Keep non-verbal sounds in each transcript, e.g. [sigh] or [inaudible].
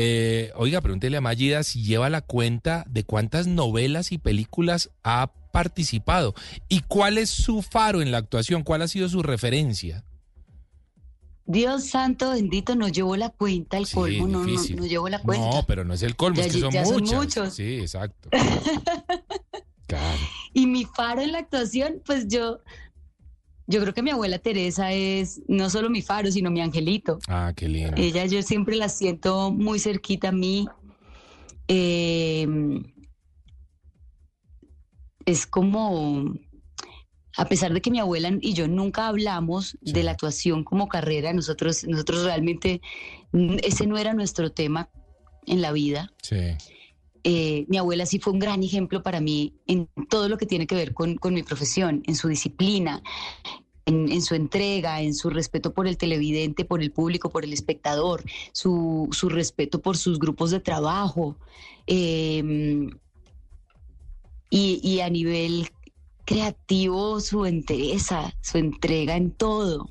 Eh, oiga, pregúntele a Mayida si lleva la cuenta de cuántas novelas y películas ha participado y cuál es su faro en la actuación, cuál ha sido su referencia. Dios santo bendito, no llevo la cuenta, el colmo, no, no, no, llevo la cuenta. No, pero no es el colmo, es que son, muchas. muchos. Sí, exacto. [laughs] claro. Y mi faro en la actuación, pues yo, yo creo que mi abuela Teresa es no solo mi faro, sino mi angelito. Ah, qué lindo. Ella yo siempre la siento muy cerquita a mí. Em, es como a pesar de que mi abuela y yo nunca hablamos de la actuación como carrera, nosotros, nosotros realmente, mm, ese no era nuestro tema en la vida. Eh, mi abuela sí fue un gran ejemplo para mí en todo lo que tiene que ver con, mi profesión, en su disciplina, en, su entrega, en su respeto por el televidente, por el público, por el espectador, su, respeto por sus grupos de trabajo. Em, y, y, a nivel creativo su entereza, su entrega en todo.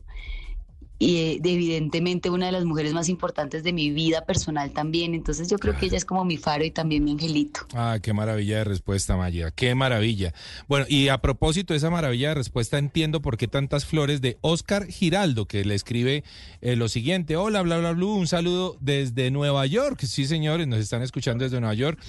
Y evidentemente una de las mujeres más importantes de mi vida personal también. Entonces yo creo que ella es como mi faro y también mi angelito. Ah, qué maravilla de respuesta, Maya. Qué maravilla. Bueno, y a propósito de esa maravilla de respuesta, entiendo por qué tantas flores de Oscar Giraldo, que le escribe eh, lo siguiente. Hola, bla, bla, bla, un saludo desde Nueva York. Sí, señores, nos están escuchando desde Nueva York.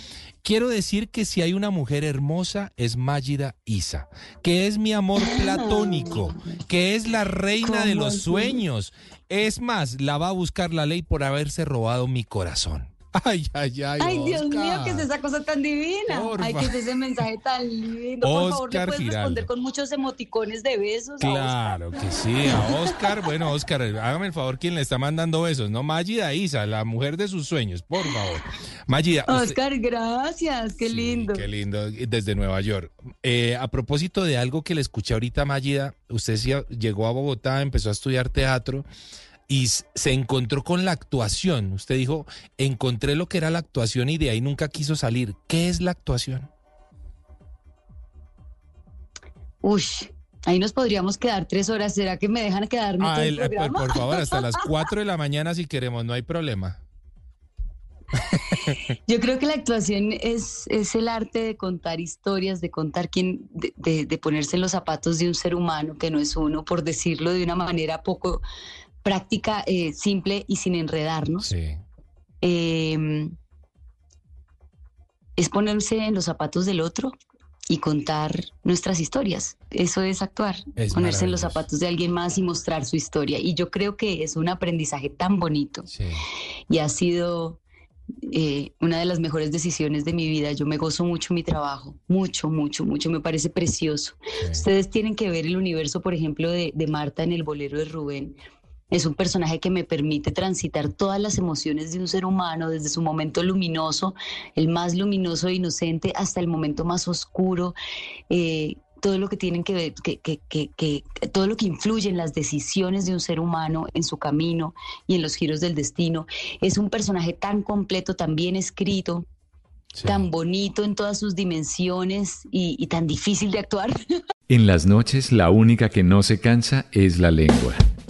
Quiero decir que si hay una mujer hermosa es Mágida Isa, que es mi amor platónico, que es la reina de los sueños. Es más, la va a buscar la ley por haberse robado mi corazón. [laughs] Ay, ay, ay. Ay, Dios mío, ¿qué es esa cosa tan divina? Ay, ¿qué es ese mensaje tan lindo? Por favor, ¿le puedes responder con muchos emoticones de besos? Claro que sí, a Oscar. Bueno, Oscar, hágame el favor, ¿quién le está mandando besos? No, Magida Isa, la mujer de sus sueños, por favor. Magida. Oscar, gracias, qué lindo. Qué lindo, desde Nueva York. Eh, a propósito de algo que le escuché ahorita, Magida, usted llegó a Bogotá, empezó a estudiar teatro y se encontró con la actuación. Usted dijo, encontré lo que era la actuación y de ahí nunca quiso salir. ¿Qué es la actuación? Uy, ahí nos podríamos quedar tres horas. ¿Será que me dejan quedarme ah, el, eh, por, por, favor, hasta las [laughs] cuatro de la mañana si queremos, no hay problema. Yo creo que la actuación es, es el arte de contar historias, de contar quién, de, de, ponerse en los zapatos de un ser humano que no es uno, por decirlo de una manera poco, práctica eh, simple y sin enredarnos. Em, es ponerse en los zapatos del otro y contar nuestras historias. Eso es actuar, ponerse en los zapatos de alguien más y mostrar su historia. Y yo creo que es un aprendizaje tan bonito y ha sido eh, una de las mejores decisiones de mi vida. Yo me gozo mucho mi trabajo, mucho, mucho, mucho. Me parece precioso. Ustedes tienen que ver el universo, por ejemplo, de, de Marta en el bolero de Rubén es un personaje que me permite transitar todas las emociones de un ser humano, desde su momento luminoso, el más luminoso e inocente, hasta el momento más oscuro. Eh, todo lo que tienen que ver, que, que, que, todo lo que influye en las decisiones de un ser humano, en su camino y en los giros del destino. Es un personaje tan completo, tan bien escrito, tan bonito en todas sus dimensiones y, y tan difícil de actuar. [laughs] En las noches la única que no se cansa es la lengua.